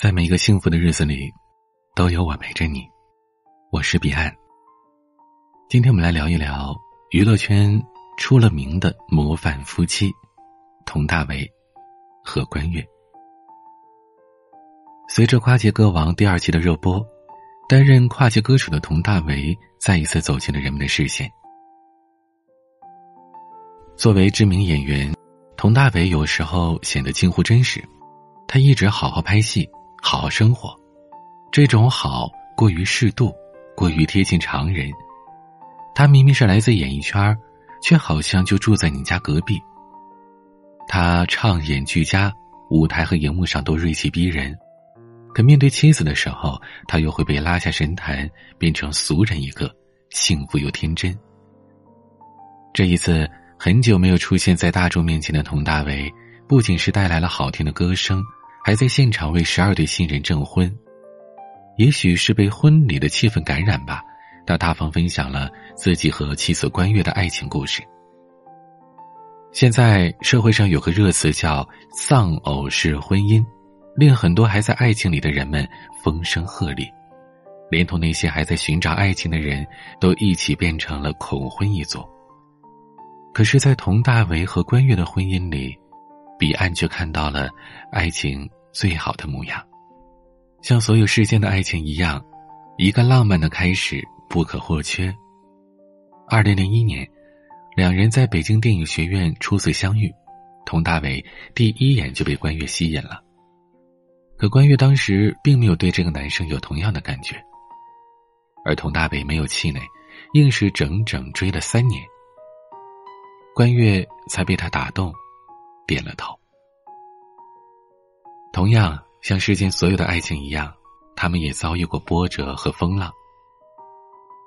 在每一个幸福的日子里，都有我陪着你。我是彼岸。今天我们来聊一聊娱乐圈出了名的模范夫妻——佟大为和关悦。随着《跨界歌王》第二季的热播，担任跨界歌手的佟大为再一次走进了人们的视线。作为知名演员，佟大为有时候显得近乎真实。他一直好好拍戏。好好生活，这种好过于适度，过于贴近常人。他明明是来自演艺圈却好像就住在你家隔壁。他唱演俱佳，舞台和荧幕上都锐气逼人，可面对妻子的时候，他又会被拉下神坛，变成俗人一个，幸福又天真。这一次，很久没有出现在大众面前的佟大为，不仅是带来了好听的歌声。还在现场为十二对新人证婚，也许是被婚礼的气氛感染吧，他大方分享了自己和妻子关悦的爱情故事。现在社会上有个热词叫“丧偶式婚姻”，令很多还在爱情里的人们风声鹤唳，连同那些还在寻找爱情的人都一起变成了恐婚一族。可是，在佟大为和关悦的婚姻里。彼岸却看到了爱情最好的模样，像所有世间的爱情一样，一个浪漫的开始不可或缺。二零零一年，两人在北京电影学院初次相遇，佟大为第一眼就被关悦吸引了。可关悦当时并没有对这个男生有同样的感觉，而佟大为没有气馁，硬是整整追了三年，关悦才被他打动。点了头。同样像世间所有的爱情一样，他们也遭遇过波折和风浪。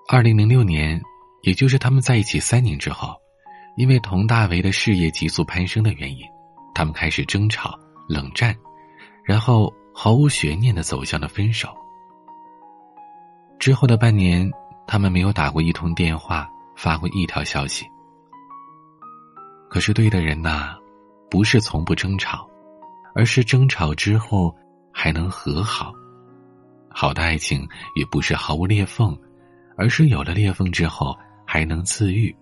二零零六年，也就是他们在一起三年之后，因为佟大为的事业急速攀升的原因，他们开始争吵、冷战，然后毫无悬念的走向了分手。之后的半年，他们没有打过一通电话，发过一条消息。可是对的人呐。不是从不争吵，而是争吵之后还能和好。好的爱情也不是毫无裂缝，而是有了裂缝之后还能自愈。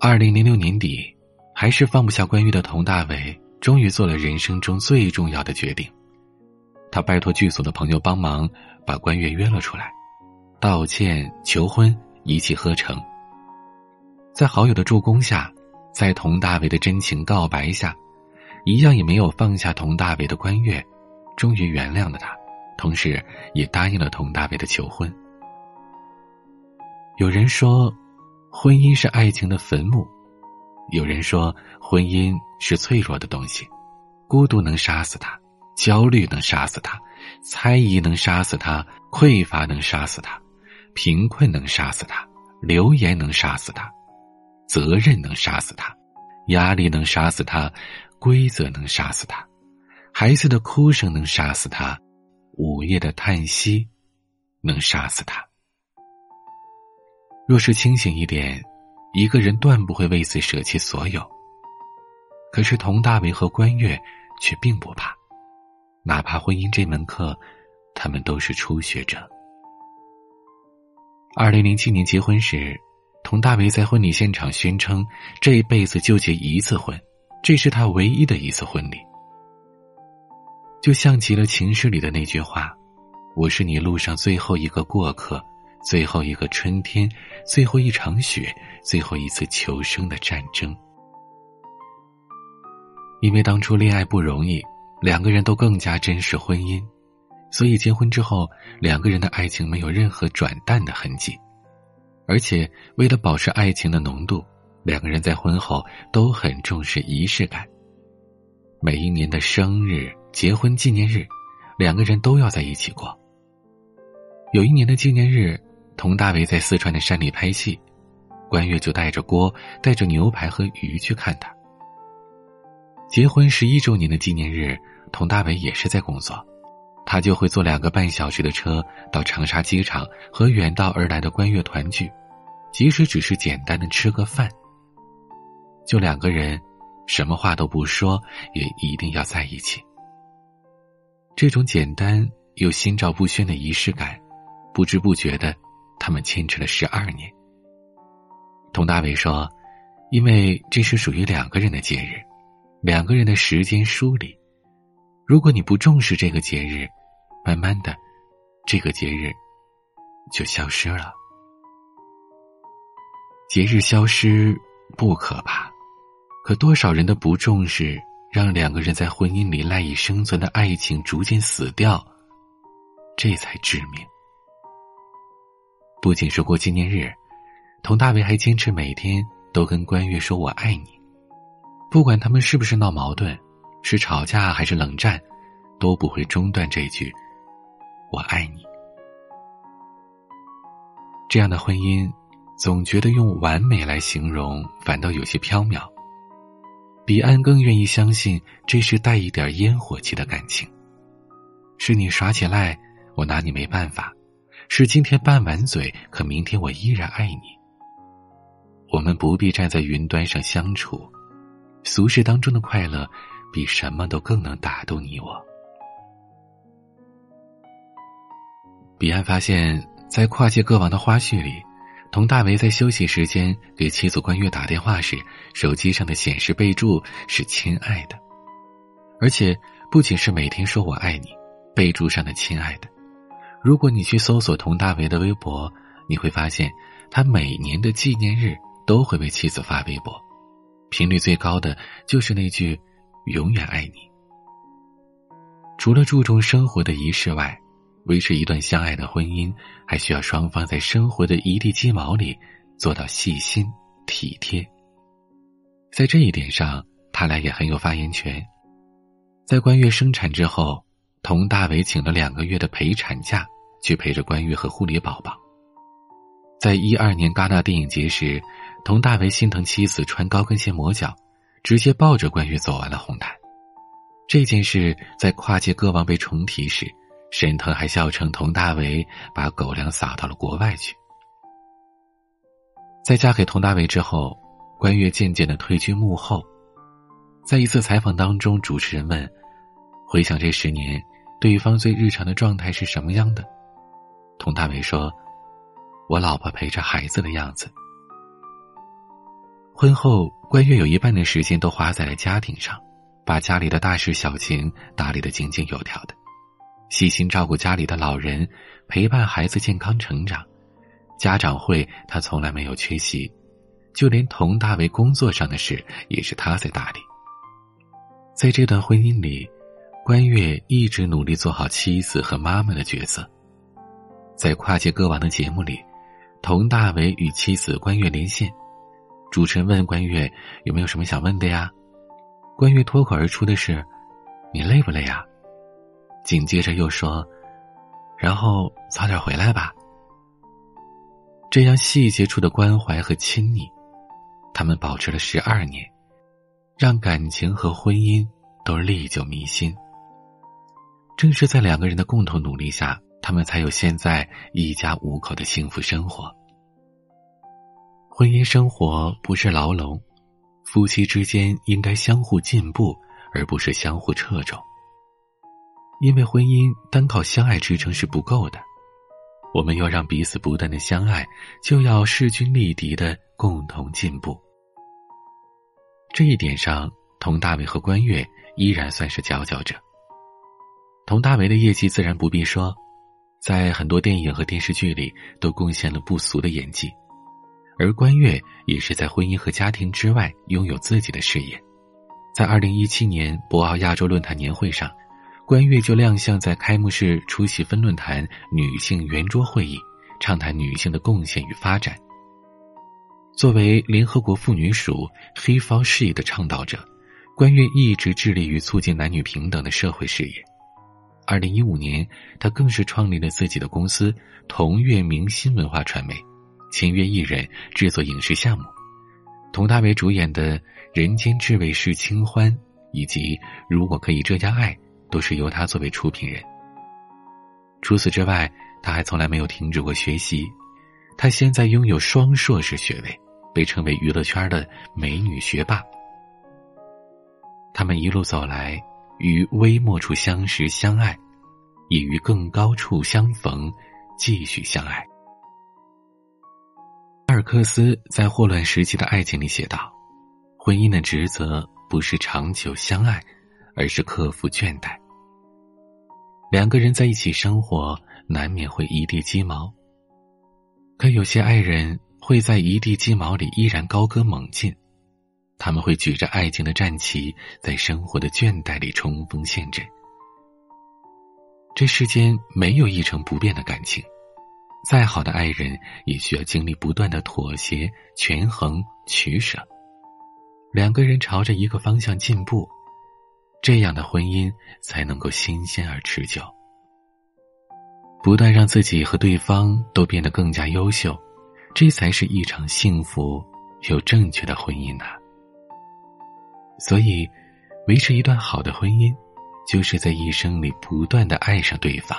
二零零六年底，还是放不下关于的佟大为，终于做了人生中最重要的决定。他拜托剧组的朋友帮忙，把关悦约了出来，道歉、求婚，一气呵成。在好友的助攻下。在佟大为的真情告白下，一样也没有放下佟大为的关悦，终于原谅了他，同时也答应了佟大为的求婚。有人说，婚姻是爱情的坟墓；有人说，婚姻是脆弱的东西，孤独能杀死他，焦虑能杀死他，猜疑能杀死他，匮乏能杀死他，贫困能杀死他，流言能杀死他。责任能杀死他，压力能杀死他，规则能杀死他，孩子的哭声能杀死他，午夜的叹息能杀死他。若是清醒一点，一个人断不会为此舍弃所有。可是佟大为和关悦却并不怕，哪怕婚姻这门课，他们都是初学者。二零零七年结婚时。佟大为在婚礼现场宣称，这一辈子就结一次婚，这是他唯一的一次婚礼。就像极了情诗里的那句话：“我是你路上最后一个过客，最后一个春天，最后一场雪，最后一次求生的战争。”因为当初恋爱不容易，两个人都更加珍视婚姻，所以结婚之后，两个人的爱情没有任何转淡的痕迹。而且，为了保持爱情的浓度，两个人在婚后都很重视仪式感。每一年的生日、结婚纪念日，两个人都要在一起过。有一年的纪念日，佟大为在四川的山里拍戏，关悦就带着锅、带着牛排和鱼去看他。结婚十一周年的纪念日，佟大为也是在工作。他就会坐两个半小时的车到长沙机场和远道而来的关悦团聚，即使只是简单的吃个饭，就两个人，什么话都不说，也一定要在一起。这种简单又心照不宣的仪式感，不知不觉的，他们坚持了十二年。佟大为说：“因为这是属于两个人的节日，两个人的时间梳理。如果你不重视这个节日，慢慢的，这个节日就消失了。节日消失不可怕，可多少人的不重视。”让两个人在婚姻里赖以生存的爱情逐渐死掉，这才致命。不仅是过纪念日，佟大为还坚持每天都跟关悦说“我爱你”，不管他们是不是闹矛盾，是吵架还是冷战，都不会中断这句“我爱你”。这样的婚姻，总觉得用完美来形容，反倒有些飘渺。彼岸更愿意相信这是带一点烟火气的感情，是你耍起赖，我拿你没办法；是今天拌完嘴，可明天我依然爱你。我们不必站在云端上相处，俗世当中的快乐，比什么都更能打动你我。彼岸发现，在跨界歌王的花絮里。佟大为在休息时间给妻子关悦打电话时，手机上的显示备注是“亲爱的”，而且不仅是每天说我爱你，备注上的“亲爱的”。如果你去搜索佟大为的微博，你会发现他每年的纪念日都会为妻子发微博，频率最高的就是那句“永远爱你”。除了注重生活的仪式外，维持一段相爱的婚姻，还需要双方在生活的一地鸡毛里做到细心体贴。在这一点上，他俩也很有发言权。在关悦生产之后，佟大为请了两个月的陪产假，去陪着关悦和护理宝宝。在一二年戛纳电影节时，佟大为心疼妻子穿高跟鞋磨脚，直接抱着关悦走完了红毯。这件事在跨界歌王被重提时。沈腾还笑称佟大为把狗粮撒到了国外去。在嫁给佟大为之后，关悦渐渐的退居幕后。在一次采访当中，主持人问：“回想这十年，对方最日常的状态是什么样的？”佟大为说：“我老婆陪着孩子的样子。”婚后，关悦有一半的时间都花在了家庭上，把家里的大事小情打理的井井有条的。细心照顾家里的老人，陪伴孩子健康成长，家长会他从来没有缺席，就连佟大为工作上的事也是他在打理。在这段婚姻里，关悦一直努力做好妻子和妈妈的角色。在跨界歌王的节目里，佟大为与妻子关悦连线，主持人问关悦有没有什么想问的呀？关悦脱口而出的是：“你累不累呀？”紧接着又说：“然后早点回来吧。”这样细节处的关怀和亲昵，他们保持了十二年，让感情和婚姻都历久弥新。正是在两个人的共同努力下，他们才有现在一家五口的幸福生活。婚姻生活不是牢笼，夫妻之间应该相互进步，而不是相互掣肘。因为婚姻单靠相爱支撑是不够的，我们要让彼此不断的相爱，就要势均力敌的共同进步。这一点上，佟大为和关悦依然算是佼佼者。佟大为的业绩自然不必说，在很多电影和电视剧里都贡献了不俗的演技，而关悦也是在婚姻和家庭之外拥有自己的事业。在二零一七年博鳌亚洲论坛年会上。关悦就亮相在开幕式，出席分论坛女性圆桌会议，畅谈女性的贡献与发展。作为联合国妇女署黑方事业的倡导者，关悦一直致力于促进男女平等的社会事业。二零一五年，他更是创立了自己的公司同悦明星文化传媒，签约艺人制作影视项目。佟大为主演的《人间至味是清欢》以及《如果可以这样爱》。都是由他作为出品人。除此之外，他还从来没有停止过学习。他现在拥有双硕士学位，被称为娱乐圈的美女学霸。他们一路走来，于微末处相识相爱，也于更高处相逢，继续相爱。阿尔克斯在霍乱时期的爱情里写道：“婚姻的职责不是长久相爱，而是克服倦怠。两个人在一起生活，难免会一地鸡毛。可有些爱人会在一地鸡毛里依然高歌猛进，他们会举着爱情的战旗，在生活的倦怠里冲锋陷阵。”这世间没有一成不变的感情，再好的爱人也需要经历不断的妥协、权衡、取舍。两个人朝着一个方向进步，这样的婚姻才能够新鲜而持久。不断让自己和对方都变得更加优秀，这才是一场幸福又正确的婚姻呐。所以，维持一段好的婚姻。就是在一生里不断的爱上对方。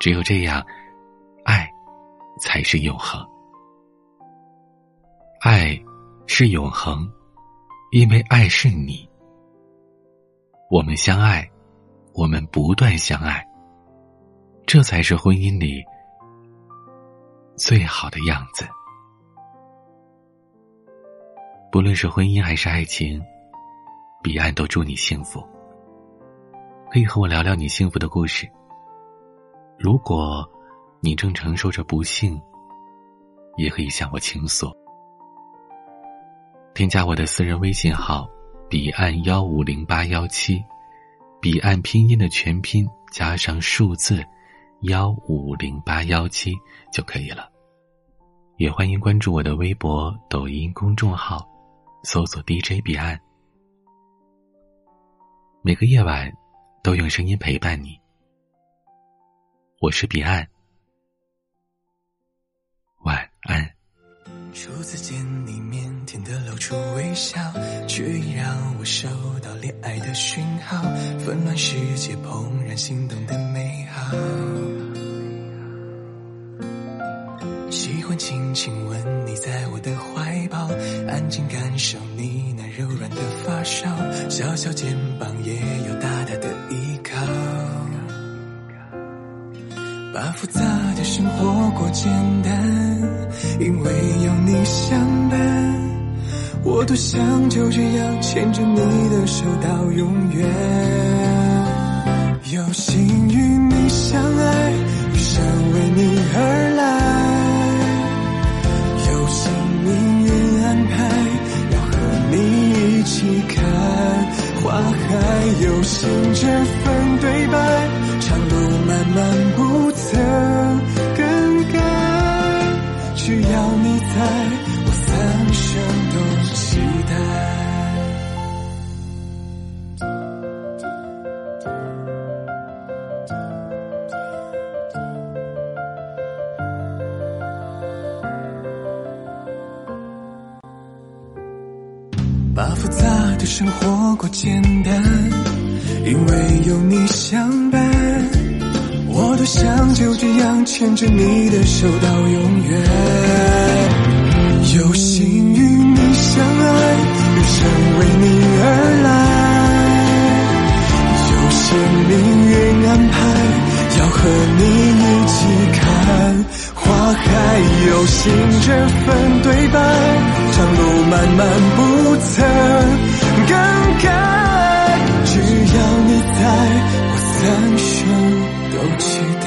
只有这样，爱才是永恒。爱是永恒，因为爱是你。我们相爱，我们不断相爱，这才是婚姻里最好的样子。不论是婚姻还是爱情，彼岸都祝你幸福。可以和我聊聊你幸福的故事。如果你正承受着不幸，也可以向我倾诉。添加我的私人微信号：彼岸幺五零八幺七，彼岸拼音的全拼加上数字幺五零八幺七就可以了。也欢迎关注我的微博、抖音公众号，搜索 DJ 彼岸。每个夜晚。都用声音陪伴你，我是彼岸，晚安。初次见，出微笑，却让我收到恋爱的讯号，纷乱世界怦然心动的美好。喜欢轻轻吻你在我的怀抱，安静感受你那柔软的发梢，小小肩膀也有大大的依靠。把复杂的生活过简单，因为有你相伴，我多想就这样牵着你的手到永远。有幸与你相爱，余生为你而来。有幸命运安排，要和你一起看花海。有幸这份对白，长路漫漫不曾更改，只要你在，把复杂的生活过简单，因为有你相伴，我多想就这样牵着你的手到永远。有幸与你相爱，余生为你而来。有幸命运安排，要和你一起看花海。有幸这份对白。长路漫漫不曾更改，只要你在，我三生都期待。